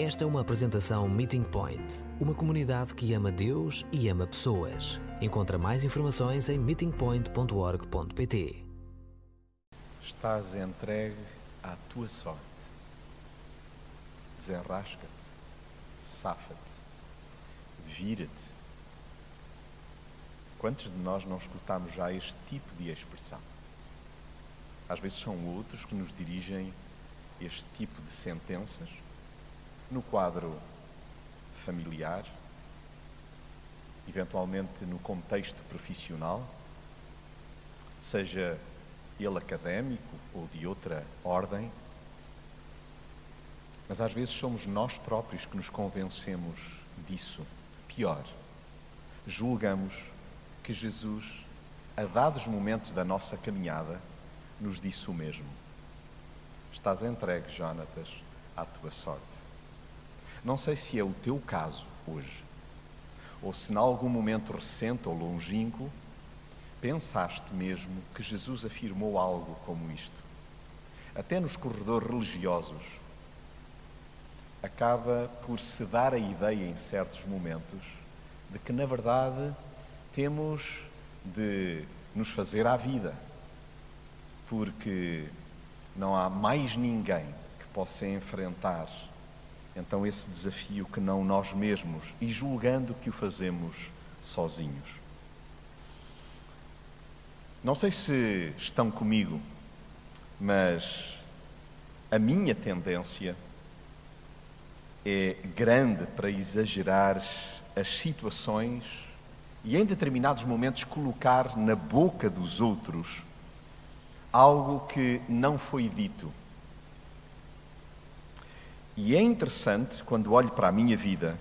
Esta é uma apresentação Meeting Point, uma comunidade que ama Deus e ama pessoas. Encontra mais informações em meetingpoint.org.pt. Estás entregue à tua sorte. Desenrasca-te, safa-te, vira-te. Quantos de nós não escutamos já este tipo de expressão? Às vezes são outros que nos dirigem este tipo de sentenças no quadro familiar, eventualmente no contexto profissional, seja ele académico ou de outra ordem, mas às vezes somos nós próprios que nos convencemos disso. Pior, julgamos que Jesus, a dados momentos da nossa caminhada, nos disse o mesmo. Estás entregue, Jonatas, à tua sorte. Não sei se é o teu caso hoje, ou se em algum momento recente ou longínquo pensaste mesmo que Jesus afirmou algo como isto. Até nos corredores religiosos, acaba por se dar a ideia em certos momentos de que, na verdade, temos de nos fazer à vida, porque não há mais ninguém que possa enfrentar então esse desafio que não nós mesmos e julgando que o fazemos sozinhos. Não sei se estão comigo, mas a minha tendência é grande para exagerar as situações e em determinados momentos colocar na boca dos outros algo que não foi dito e é interessante, quando olho para a minha vida,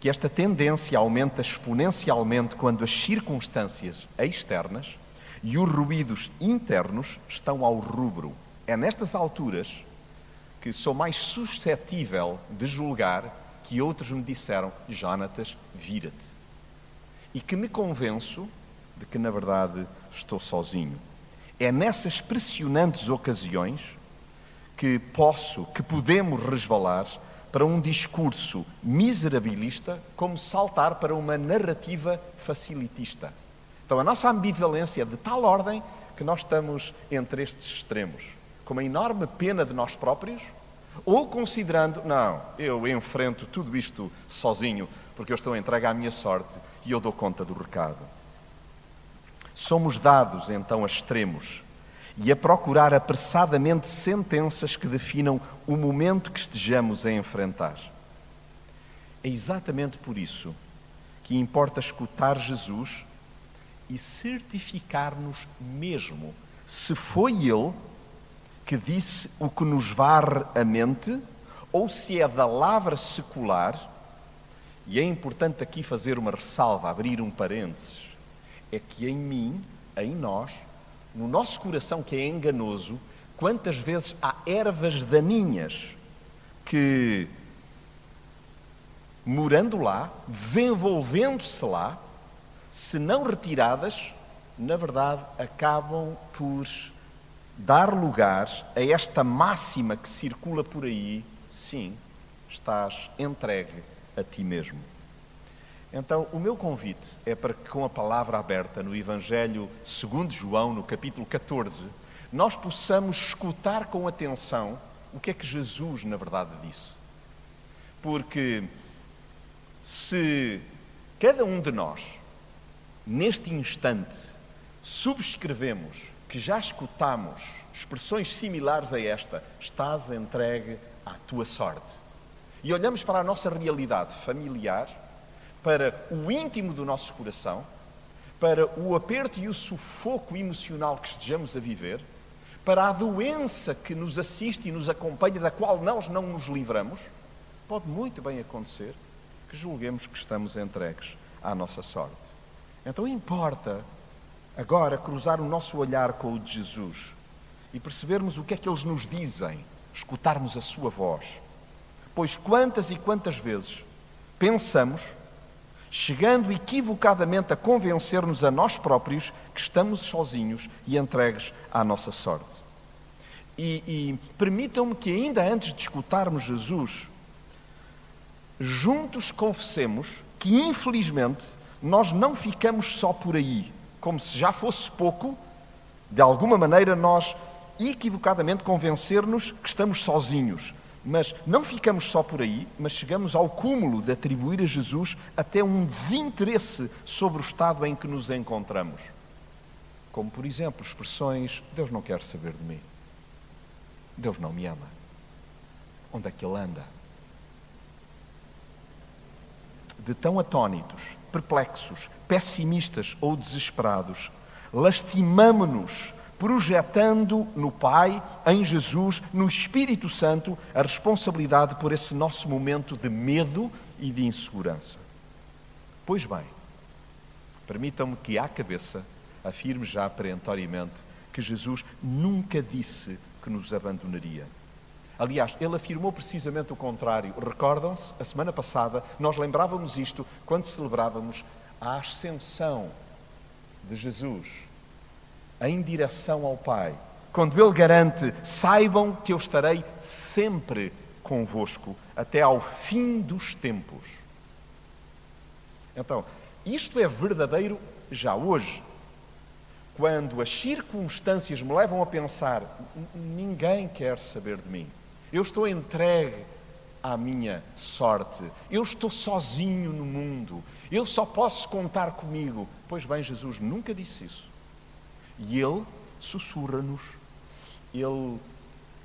que esta tendência aumenta exponencialmente quando as circunstâncias externas e os ruídos internos estão ao rubro. É nestas alturas que sou mais suscetível de julgar que outros me disseram: Jonatas, vira-te. E que me convenço de que, na verdade, estou sozinho. É nessas pressionantes ocasiões que posso, que podemos resvalar para um discurso miserabilista, como saltar para uma narrativa facilitista. Então a nossa ambivalência é de tal ordem que nós estamos entre estes extremos, com uma enorme pena de nós próprios, ou considerando, não, eu enfrento tudo isto sozinho, porque eu estou entregue à minha sorte e eu dou conta do recado. Somos dados então a extremos e a procurar apressadamente sentenças que definam o momento que estejamos a enfrentar. É exatamente por isso que importa escutar Jesus e certificar-nos mesmo se foi Ele que disse o que nos varre a mente ou se é da lavra secular. E é importante aqui fazer uma ressalva, abrir um parênteses. É que em mim, em nós, no nosso coração que é enganoso, quantas vezes há ervas daninhas que, morando lá, desenvolvendo-se lá, se não retiradas, na verdade acabam por dar lugar a esta máxima que circula por aí: sim, estás entregue a ti mesmo. Então, o meu convite é para que, com a palavra aberta no Evangelho segundo João, no capítulo 14, nós possamos escutar com atenção o que é que Jesus, na verdade, disse. Porque se cada um de nós, neste instante, subscrevemos que já escutamos expressões similares a esta, estás entregue à tua sorte, e olhamos para a nossa realidade familiar, para o íntimo do nosso coração, para o aperto e o sufoco emocional que estejamos a viver, para a doença que nos assiste e nos acompanha, da qual nós não nos livramos, pode muito bem acontecer que julguemos que estamos entregues à nossa sorte. Então importa agora cruzar o nosso olhar com o de Jesus e percebermos o que é que eles nos dizem, escutarmos a sua voz. Pois quantas e quantas vezes pensamos chegando equivocadamente a convencer-nos a nós próprios que estamos sozinhos e entregues à nossa sorte. E, e permitam-me que, ainda antes de escutarmos Jesus, juntos confessemos que, infelizmente, nós não ficamos só por aí, como se já fosse pouco, de alguma maneira nós equivocadamente convencer-nos que estamos sozinhos. Mas não ficamos só por aí, mas chegamos ao cúmulo de atribuir a Jesus até um desinteresse sobre o estado em que nos encontramos. Como, por exemplo, expressões: Deus não quer saber de mim. Deus não me ama. Onde é que Ele anda? De tão atónitos, perplexos, pessimistas ou desesperados, lastimamo-nos projetando no Pai, em Jesus, no Espírito Santo, a responsabilidade por esse nosso momento de medo e de insegurança. Pois bem, permitam-me que, à cabeça, afirme já perentoriamente que Jesus nunca disse que nos abandonaria. Aliás, ele afirmou precisamente o contrário. Recordam-se, a semana passada, nós lembrávamos isto quando celebrávamos a ascensão de Jesus em direção ao Pai. Quando Ele garante: saibam que eu estarei sempre convosco até ao fim dos tempos. Então, isto é verdadeiro já hoje. Quando as circunstâncias me levam a pensar: ninguém quer saber de mim, eu estou entregue à minha sorte, eu estou sozinho no mundo, eu só posso contar comigo. Pois bem, Jesus nunca disse isso. E Ele sussurra-nos, Ele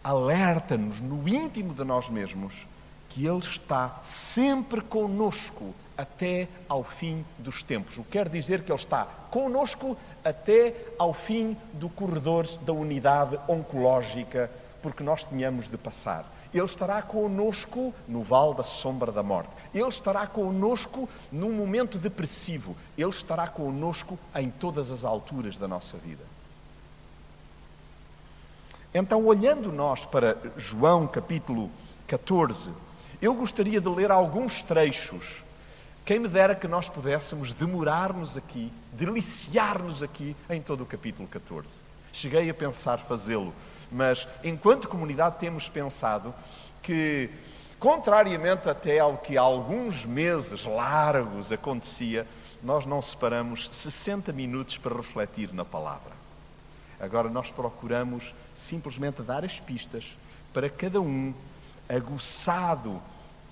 alerta-nos no íntimo de nós mesmos que Ele está sempre conosco até ao fim dos tempos. O que quer dizer que Ele está conosco até ao fim do corredor da unidade oncológica, porque nós tínhamos de passar. Ele estará conosco no vale da sombra da morte. Ele estará conosco num momento depressivo. Ele estará conosco em todas as alturas da nossa vida. Então, olhando nós para João capítulo 14, eu gostaria de ler alguns trechos. Quem me dera que nós pudéssemos demorar-nos aqui, deliciar-nos aqui em todo o capítulo 14. Cheguei a pensar fazê-lo, mas enquanto comunidade temos pensado que, contrariamente até ao que há alguns meses largos acontecia, nós não separamos 60 minutos para refletir na palavra. Agora nós procuramos simplesmente dar as pistas para cada um, aguçado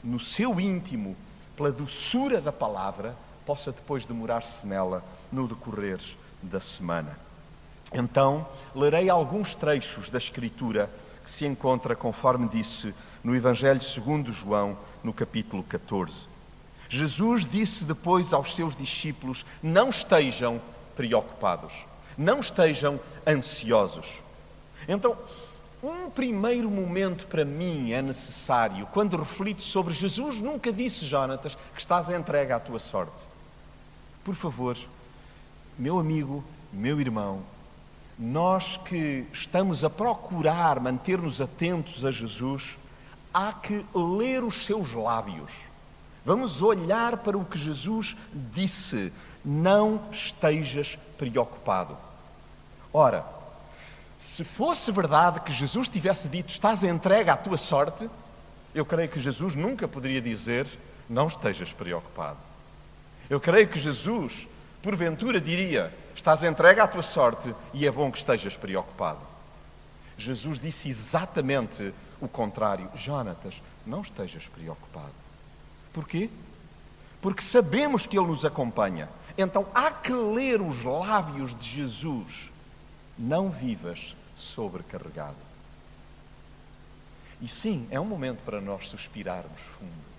no seu íntimo pela doçura da palavra, possa depois demorar-se nela no decorrer da semana. Então, lerei alguns trechos da Escritura que se encontra, conforme disse, no Evangelho segundo João, no capítulo 14. Jesus disse depois aos seus discípulos: Não estejam preocupados, não estejam ansiosos. Então, um primeiro momento para mim é necessário quando reflito sobre Jesus. Nunca disse, Jonatas, que estás entregue à tua sorte. Por favor, meu amigo, meu irmão, nós que estamos a procurar manter-nos atentos a Jesus, há que ler os seus lábios. Vamos olhar para o que Jesus disse: Não estejas preocupado. Ora, se fosse verdade que Jesus tivesse dito estás entregue à tua sorte, eu creio que Jesus nunca poderia dizer não estejas preocupado. Eu creio que Jesus, porventura, diria estás entregue à tua sorte e é bom que estejas preocupado. Jesus disse exatamente o contrário. Jonatas, não estejas preocupado. Porquê? Porque sabemos que Ele nos acompanha. Então há que ler os lábios de Jesus não vivas sobrecarregado. E sim, é um momento para nós suspirarmos fundo.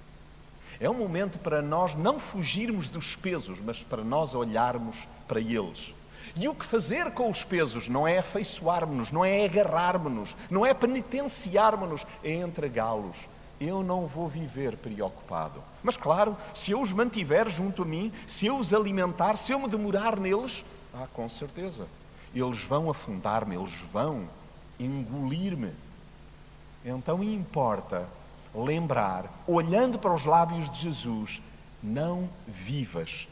É um momento para nós não fugirmos dos pesos, mas para nós olharmos para eles. E o que fazer com os pesos não é afeiçoarmos-nos, não é agarrarmos-nos, não é penitenciarmos-nos, é entregá-los. Eu não vou viver preocupado. Mas claro, se eu os mantiver junto a mim, se eu os alimentar, se eu me demorar neles, ah, com certeza, eles vão afundar-me, eles vão engolir-me. Então importa lembrar, olhando para os lábios de Jesus, não vivas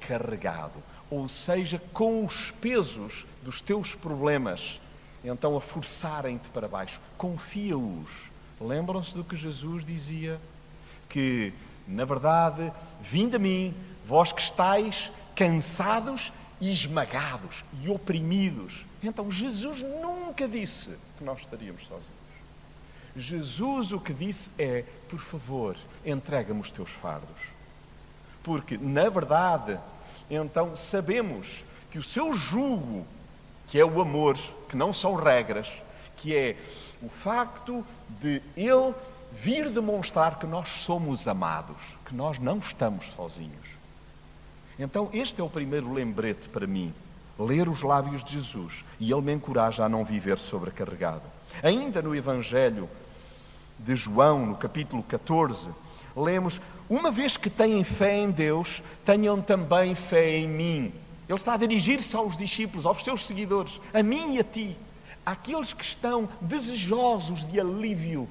sobrecarregado, ou seja, com os pesos dos teus problemas, então a forçarem-te para baixo. Confia-os. Lembram-se do que Jesus dizia? que, na verdade, vinde a mim, vós que estáis cansados e esmagados e oprimidos. Então, Jesus nunca disse que nós estaríamos sozinhos. Jesus o que disse é: por favor, entrega-me os teus fardos. Porque, na verdade, então sabemos que o seu jugo, que é o amor, que não são regras, que é o facto de ele vir demonstrar que nós somos amados, que nós não estamos sozinhos. Então, este é o primeiro lembrete para mim, ler os lábios de Jesus, e ele me encoraja a não viver sobrecarregado. Ainda no Evangelho de João, no capítulo 14, lemos: Uma vez que têm fé em Deus, tenham também fé em mim. Ele está a dirigir-se aos discípulos, aos seus seguidores, a mim e a ti, àqueles que estão desejosos de alívio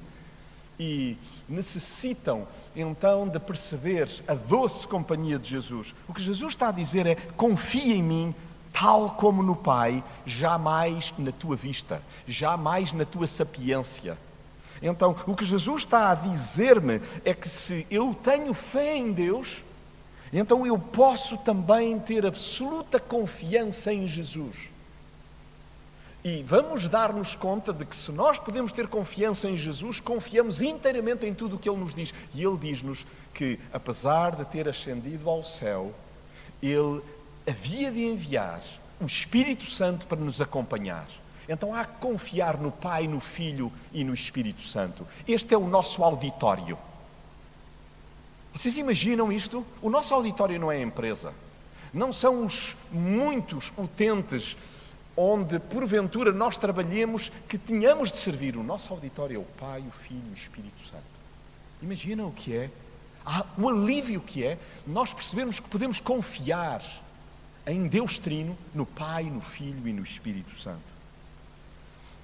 e necessitam então de perceber a doce companhia de Jesus. O que Jesus está a dizer é: confia em mim, tal como no Pai, jamais na tua vista, jamais na tua sapiência. Então, o que Jesus está a dizer-me é que se eu tenho fé em Deus, então eu posso também ter absoluta confiança em Jesus. E vamos dar-nos conta de que se nós podemos ter confiança em Jesus, confiamos inteiramente em tudo o que Ele nos diz. E Ele diz-nos que, apesar de ter ascendido ao céu, Ele havia de enviar o Espírito Santo para nos acompanhar. Então há que confiar no Pai, no Filho e no Espírito Santo. Este é o nosso auditório. Vocês imaginam isto? O nosso auditório não é a empresa. Não são os muitos utentes onde porventura nós trabalhemos que tenhamos de servir. O nosso auditório é o Pai, o Filho e o Espírito Santo. Imaginam o que é? Ah, o alívio que é nós percebermos que podemos confiar em Deus Trino, no Pai, no Filho e no Espírito Santo.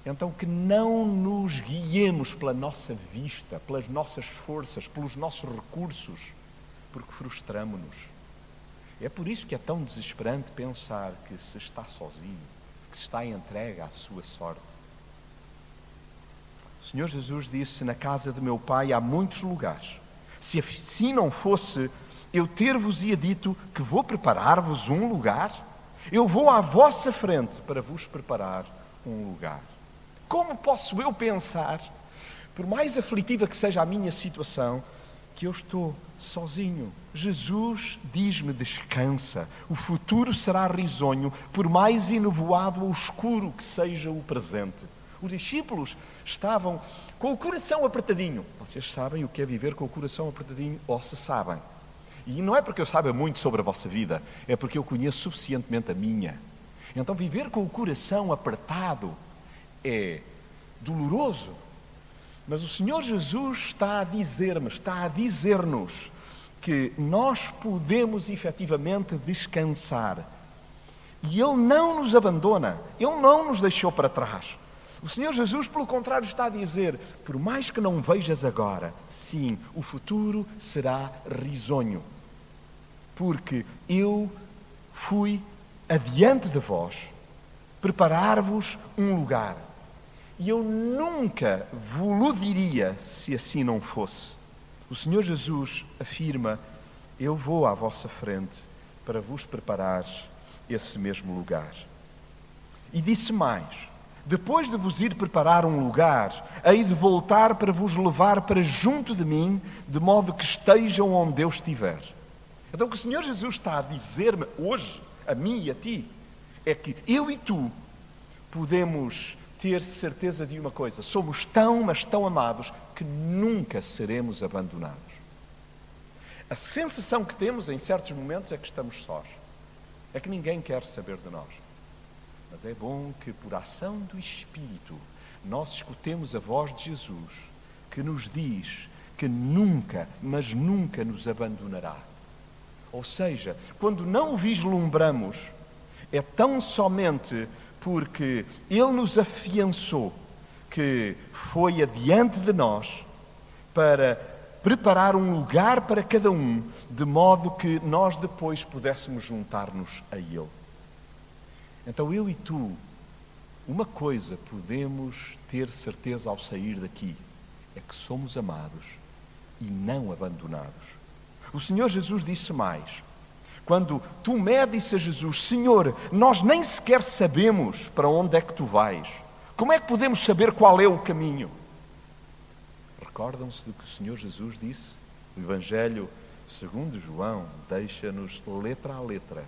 Então, que não nos guiemos pela nossa vista, pelas nossas forças, pelos nossos recursos, porque frustramos-nos. É por isso que é tão desesperante pensar que se está sozinho, que se está entregue à sua sorte. O Senhor Jesus disse: Na casa de meu Pai há muitos lugares. Se assim não fosse, eu ter-vos-ia dito que vou preparar-vos um lugar. Eu vou à vossa frente para vos preparar um lugar. Como posso eu pensar, por mais aflitiva que seja a minha situação, que eu estou sozinho? Jesus diz-me: descansa, o futuro será risonho, por mais enovoado ou escuro que seja o presente. Os discípulos estavam com o coração apertadinho. Vocês sabem o que é viver com o coração apertadinho? Ou se sabem? E não é porque eu saiba muito sobre a vossa vida, é porque eu conheço suficientemente a minha. Então, viver com o coração apertado é doloroso. Mas o Senhor Jesus está a dizer-me, está a dizer-nos que nós podemos efetivamente descansar. E Ele não nos abandona, Ele não nos deixou para trás. O Senhor Jesus, pelo contrário, está a dizer: por mais que não vejas agora, sim, o futuro será risonho, porque eu fui adiante de vós preparar-vos um lugar. E eu nunca vos diria se assim não fosse. O Senhor Jesus afirma: Eu vou à vossa frente para vos preparar esse mesmo lugar. E disse mais: Depois de vos ir preparar um lugar, hei de voltar para vos levar para junto de mim, de modo que estejam onde eu estiver. Então, o que o Senhor Jesus está a dizer-me hoje, a mim e a ti, é que eu e tu podemos ter certeza de uma coisa: somos tão, mas tão amados que nunca seremos abandonados. A sensação que temos em certos momentos é que estamos sós, é que ninguém quer saber de nós. Mas é bom que, por ação do Espírito, nós escutemos a voz de Jesus que nos diz que nunca, mas nunca nos abandonará. Ou seja, quando não vislumbramos, é tão somente porque Ele nos afiançou que foi adiante de nós para preparar um lugar para cada um, de modo que nós depois pudéssemos juntar-nos a Ele. Então eu e tu, uma coisa podemos ter certeza ao sair daqui, é que somos amados e não abandonados. O Senhor Jesus disse mais. Quando Tomé disse a Jesus: Senhor, nós nem sequer sabemos para onde é que tu vais. Como é que podemos saber qual é o caminho? Recordam-se do que o Senhor Jesus disse? O Evangelho segundo João deixa-nos letra a letra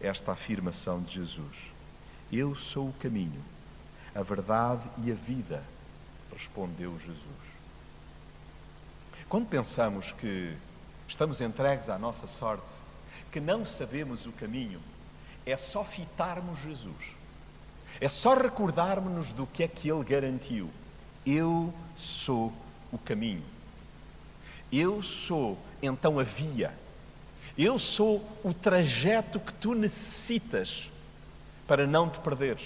esta afirmação de Jesus. Eu sou o caminho, a verdade e a vida, respondeu Jesus. Quando pensamos que estamos entregues à nossa sorte, que não sabemos o caminho, é só fitarmos Jesus. É só recordarmos-nos do que é que Ele garantiu. Eu sou o caminho. Eu sou, então, a via. Eu sou o trajeto que tu necessitas para não te perderes.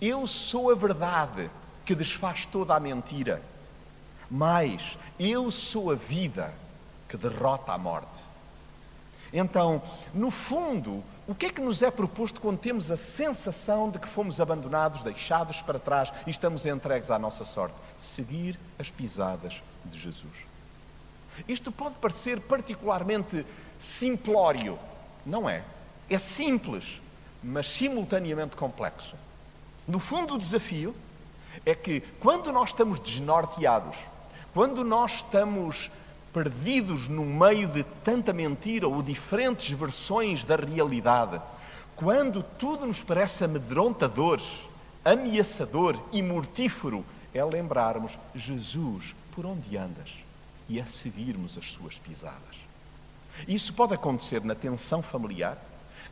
Eu sou a verdade que desfaz toda a mentira. Mas eu sou a vida que derrota a morte. Então, no fundo, o que é que nos é proposto quando temos a sensação de que fomos abandonados, deixados para trás e estamos entregues à nossa sorte? Seguir as pisadas de Jesus. Isto pode parecer particularmente simplório. Não é. É simples, mas simultaneamente complexo. No fundo, o desafio é que quando nós estamos desnorteados, quando nós estamos perdidos no meio de tanta mentira ou diferentes versões da realidade, quando tudo nos parece amedrontador, ameaçador e mortífero, é lembrarmos Jesus por onde andas e a seguirmos as suas pisadas. Isso pode acontecer na tensão familiar,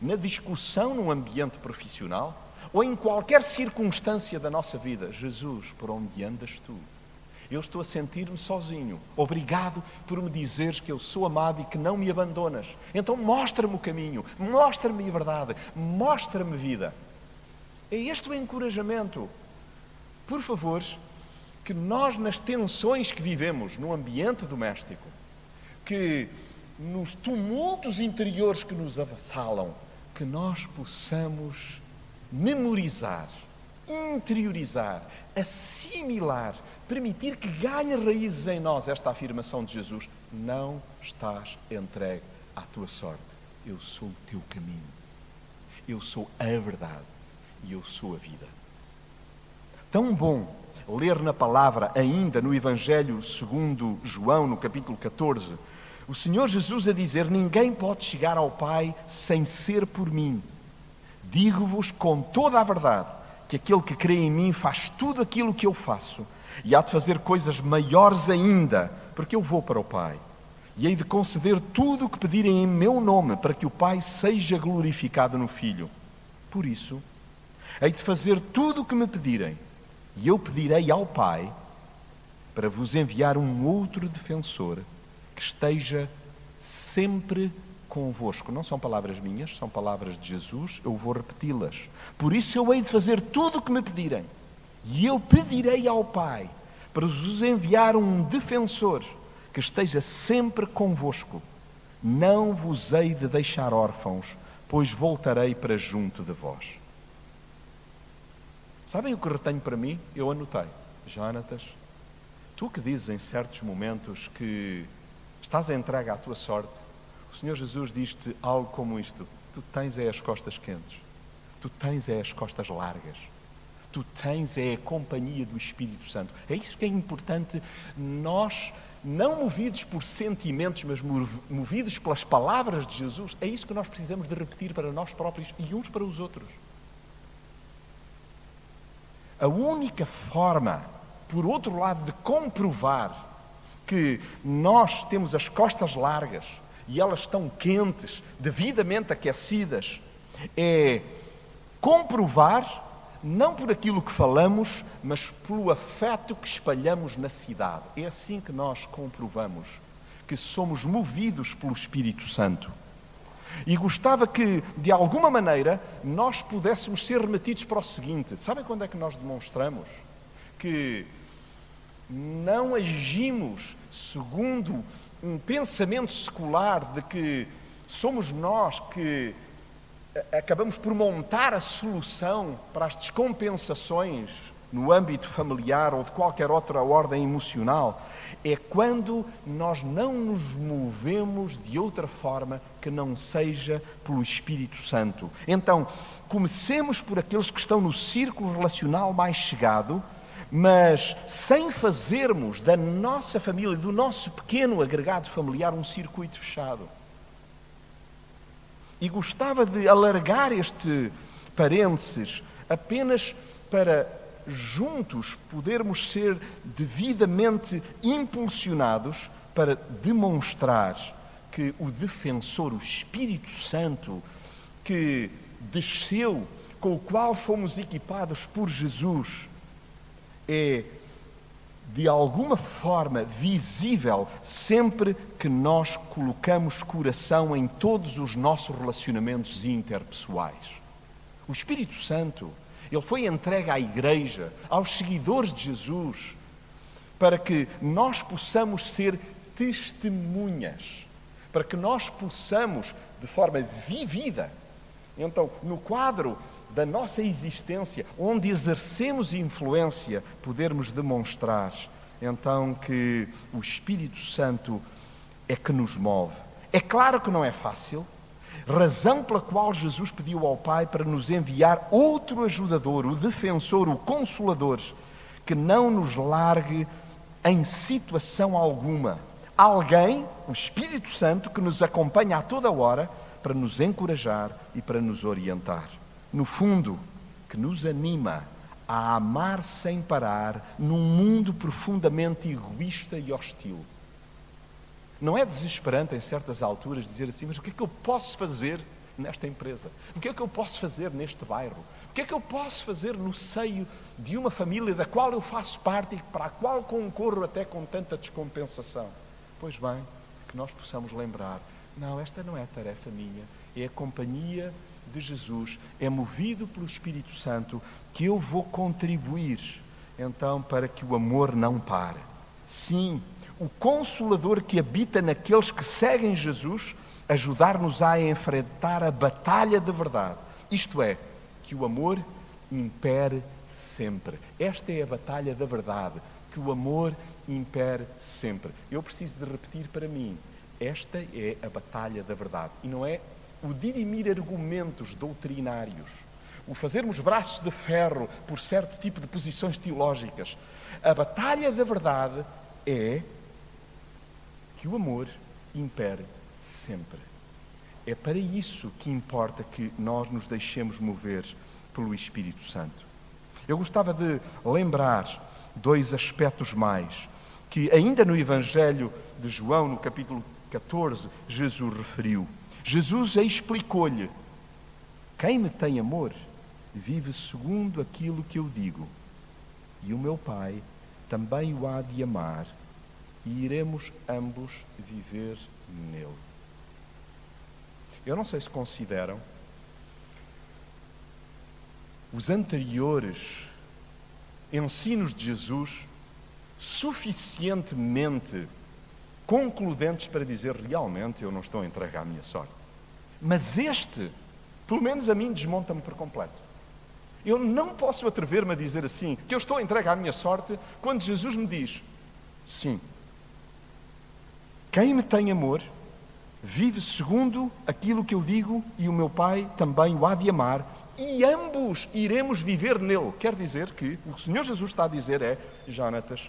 na discussão no ambiente profissional ou em qualquer circunstância da nossa vida. Jesus, por onde andas tu? Eu estou a sentir-me sozinho. Obrigado por me dizeres que eu sou amado e que não me abandonas. Então mostra-me o caminho, mostra-me a verdade, mostra-me vida. É este o encorajamento. Por favor, que nós, nas tensões que vivemos no ambiente doméstico, que nos tumultos interiores que nos avassalam, que nós possamos memorizar, interiorizar, assimilar, permitir que ganhe raízes em nós esta afirmação de Jesus: Não estás entregue à tua sorte. Eu sou o teu caminho. Eu sou a verdade e eu sou a vida. Tão bom ler na palavra, ainda no Evangelho segundo João, no capítulo 14, o Senhor Jesus a dizer: Ninguém pode chegar ao Pai sem ser por mim. Digo-vos com toda a verdade que aquele que crê em mim faz tudo aquilo que eu faço e há de fazer coisas maiores ainda, porque eu vou para o Pai. E hei de conceder tudo o que pedirem em meu nome, para que o Pai seja glorificado no Filho. Por isso, hei de fazer tudo o que me pedirem, e eu pedirei ao Pai para vos enviar um outro defensor que esteja sempre convosco. Não são palavras minhas, são palavras de Jesus, eu vou repeti-las. Por isso eu hei de fazer tudo o que me pedirem. E eu pedirei ao Pai para vos enviar um defensor que esteja sempre convosco. Não vos hei de deixar órfãos, pois voltarei para junto de vós. Sabem o que retenho para mim? Eu anotei. Jonatas, tu que dizes em certos momentos que estás entregue à tua sorte, o Senhor Jesus diz-te algo como isto: Tu tens é as costas quentes, tu tens é as costas largas, tu tens é a companhia do Espírito Santo. É isso que é importante nós, não movidos por sentimentos, mas movidos pelas palavras de Jesus, é isso que nós precisamos de repetir para nós próprios e uns para os outros. A única forma, por outro lado, de comprovar que nós temos as costas largas e elas estão quentes, devidamente aquecidas, é comprovar, não por aquilo que falamos, mas pelo afeto que espalhamos na cidade. É assim que nós comprovamos que somos movidos pelo Espírito Santo. E gostava que, de alguma maneira, nós pudéssemos ser remetidos para o seguinte: sabem quando é que nós demonstramos que não agimos segundo um pensamento secular de que somos nós que acabamos por montar a solução para as descompensações no âmbito familiar ou de qualquer outra ordem emocional, é quando nós não nos movemos de outra forma que não seja pelo Espírito Santo. Então, comecemos por aqueles que estão no círculo relacional mais chegado, mas sem fazermos da nossa família, do nosso pequeno agregado familiar, um circuito fechado. E gostava de alargar este parênteses apenas para juntos podermos ser devidamente impulsionados para demonstrar que o defensor, o Espírito Santo, que desceu, com o qual fomos equipados por Jesus, é de alguma forma visível sempre que nós colocamos coração em todos os nossos relacionamentos interpessoais. O Espírito Santo, ele foi entregue à igreja, aos seguidores de Jesus, para que nós possamos ser testemunhas, para que nós possamos, de forma vivida, então, no quadro da nossa existência, onde exercemos influência, podermos demonstrar então que o Espírito Santo é que nos move. É claro que não é fácil, razão pela qual Jesus pediu ao Pai para nos enviar outro ajudador, o defensor, o consolador, que não nos largue em situação alguma. Alguém, o Espírito Santo, que nos acompanha a toda hora para nos encorajar e para nos orientar. No fundo, que nos anima a amar sem parar num mundo profundamente egoísta e hostil. Não é desesperante em certas alturas dizer assim, mas o que é que eu posso fazer nesta empresa? O que é que eu posso fazer neste bairro? O que é que eu posso fazer no seio de uma família da qual eu faço parte e para a qual concorro até com tanta descompensação? Pois bem, que nós possamos lembrar, não, esta não é tarefa minha, é a companhia de Jesus, é movido pelo Espírito Santo que eu vou contribuir então para que o amor não pare. Sim, o consolador que habita naqueles que seguem Jesus, ajudar-nos a enfrentar a batalha de verdade. Isto é, que o amor impere sempre. Esta é a batalha da verdade, que o amor impere sempre. Eu preciso de repetir para mim, esta é a batalha da verdade. E não é o dirimir argumentos doutrinários, o fazermos braço de ferro por certo tipo de posições teológicas. A batalha da verdade é que o amor impere sempre. É para isso que importa que nós nos deixemos mover pelo Espírito Santo. Eu gostava de lembrar dois aspectos mais que ainda no Evangelho de João, no capítulo 14, Jesus referiu. Jesus explicou-lhe: Quem me tem amor vive segundo aquilo que eu digo, e o meu Pai também o há de amar e iremos ambos viver nele. Eu não sei se consideram os anteriores ensinos de Jesus suficientemente concludentes para dizer realmente eu não estou a entregar a minha sorte. Mas este, pelo menos a mim, desmonta-me por completo. Eu não posso atrever-me a dizer assim que eu estou a entregar a minha sorte quando Jesus me diz: sim, quem me tem amor, vive segundo aquilo que eu digo, e o meu Pai também o há de amar, e ambos iremos viver nele. Quer dizer que o que o Senhor Jesus está a dizer é: Jonatas,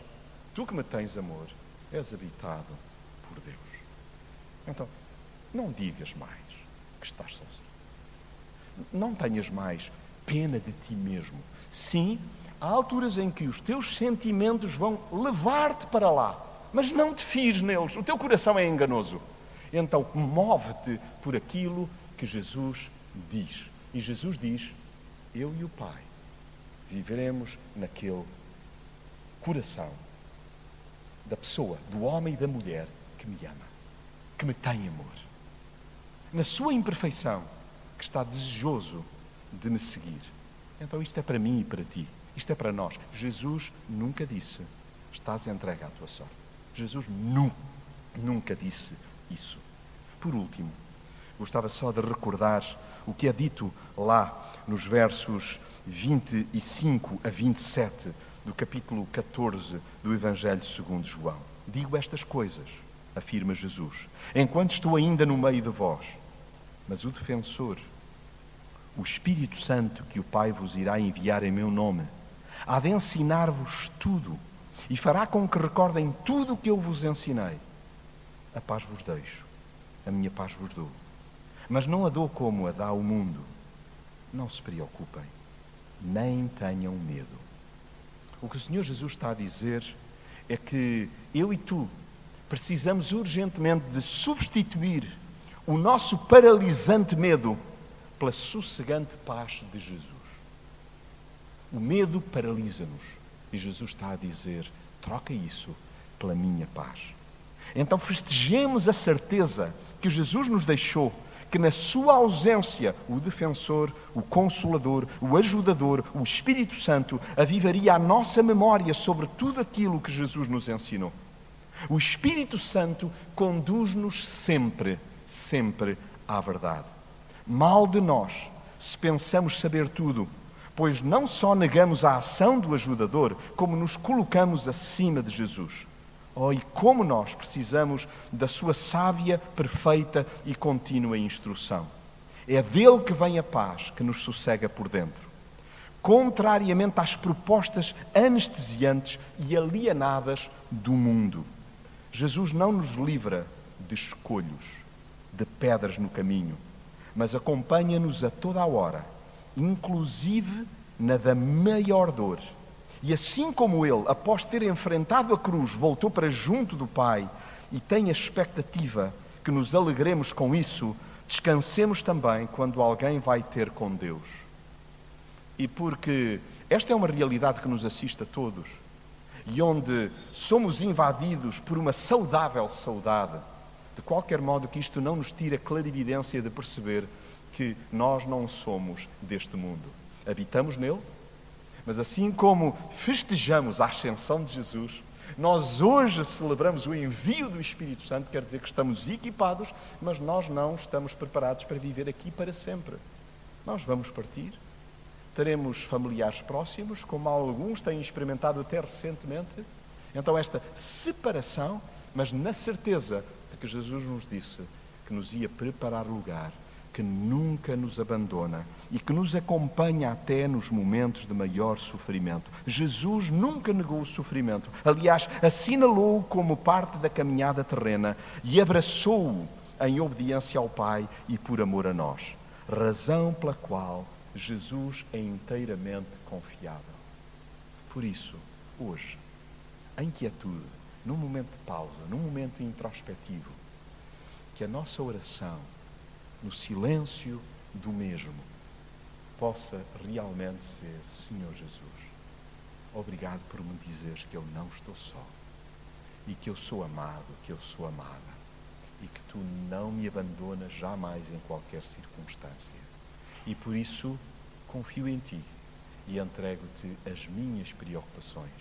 tu que me tens amor, és habitado por Deus. Então, não digas mais que estás sozinho. Não tenhas mais pena de ti mesmo. Sim, há alturas em que os teus sentimentos vão levar-te para lá mas não te fies neles. O teu coração é enganoso. Então, move-te por aquilo que Jesus diz. E Jesus diz: Eu e o Pai viveremos naquele coração da pessoa, do homem e da mulher que me ama, que me tem amor. Na sua imperfeição, que está desejoso de me seguir. Então, isto é para mim e para ti. Isto é para nós. Jesus nunca disse: Estás entregue à tua sorte. Jesus nunca, nunca disse isso. Por último, gostava só de recordar o que é dito lá nos versos 25 a 27 do capítulo 14 do Evangelho segundo João. Digo estas coisas, afirma Jesus, enquanto estou ainda no meio de vós. Mas o defensor, o Espírito Santo que o Pai vos irá enviar em meu nome, há de ensinar-vos tudo e fará com que recordem tudo o que eu vos ensinei. A paz vos deixo, a minha paz vos dou. Mas não a dou como a dá o mundo. Não se preocupem, nem tenham medo. O que o Senhor Jesus está a dizer é que eu e tu precisamos urgentemente de substituir o nosso paralisante medo pela sossegante paz de Jesus. O medo paralisa-nos e Jesus está a dizer: troca isso pela minha paz. Então festejemos a certeza que Jesus nos deixou que na sua ausência o defensor, o consolador, o ajudador, o Espírito Santo avivaria a nossa memória sobre tudo aquilo que Jesus nos ensinou. O Espírito Santo conduz-nos sempre, sempre à verdade. Mal de nós se pensamos saber tudo, pois não só negamos a ação do ajudador, como nos colocamos acima de Jesus. Oh, e como nós precisamos da sua sábia, perfeita e contínua instrução. É dele que vem a paz que nos sossega por dentro. Contrariamente às propostas anestesiantes e alienadas do mundo. Jesus não nos livra de escolhos, de pedras no caminho, mas acompanha-nos a toda a hora, inclusive na da maior dor e assim como ele, após ter enfrentado a cruz, voltou para junto do Pai e tem a expectativa que nos alegremos com isso, descansemos também quando alguém vai ter com Deus. E porque esta é uma realidade que nos assiste a todos e onde somos invadidos por uma saudável saudade, de qualquer modo que isto não nos tira a clarividência de perceber que nós não somos deste mundo. Habitamos nele, mas assim como festejamos a ascensão de Jesus, nós hoje celebramos o envio do Espírito Santo, quer dizer que estamos equipados, mas nós não estamos preparados para viver aqui para sempre. Nós vamos partir, teremos familiares próximos, como alguns têm experimentado até recentemente. Então, esta separação, mas na certeza de que Jesus nos disse que nos ia preparar lugar que nunca nos abandona e que nos acompanha até nos momentos de maior sofrimento. Jesus nunca negou o sofrimento. Aliás, assinalou-o como parte da caminhada terrena e abraçou-o em obediência ao Pai e por amor a nós. Razão pela qual Jesus é inteiramente confiável. Por isso, hoje, em quietude, num momento de pausa, num momento introspectivo, que a nossa oração no silêncio do mesmo, possa realmente ser Senhor Jesus. Obrigado por me dizeres que eu não estou só e que eu sou amado, que eu sou amada e que tu não me abandonas jamais em qualquer circunstância. E por isso confio em ti e entrego-te as minhas preocupações,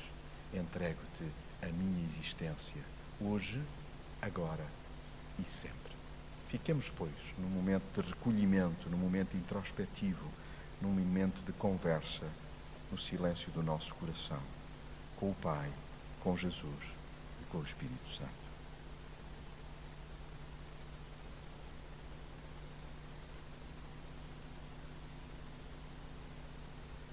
entrego-te a minha existência, hoje, agora e sempre. Fiquemos, pois, num momento de recolhimento, num momento introspectivo, num momento de conversa, no silêncio do nosso coração, com o Pai, com Jesus e com o Espírito Santo.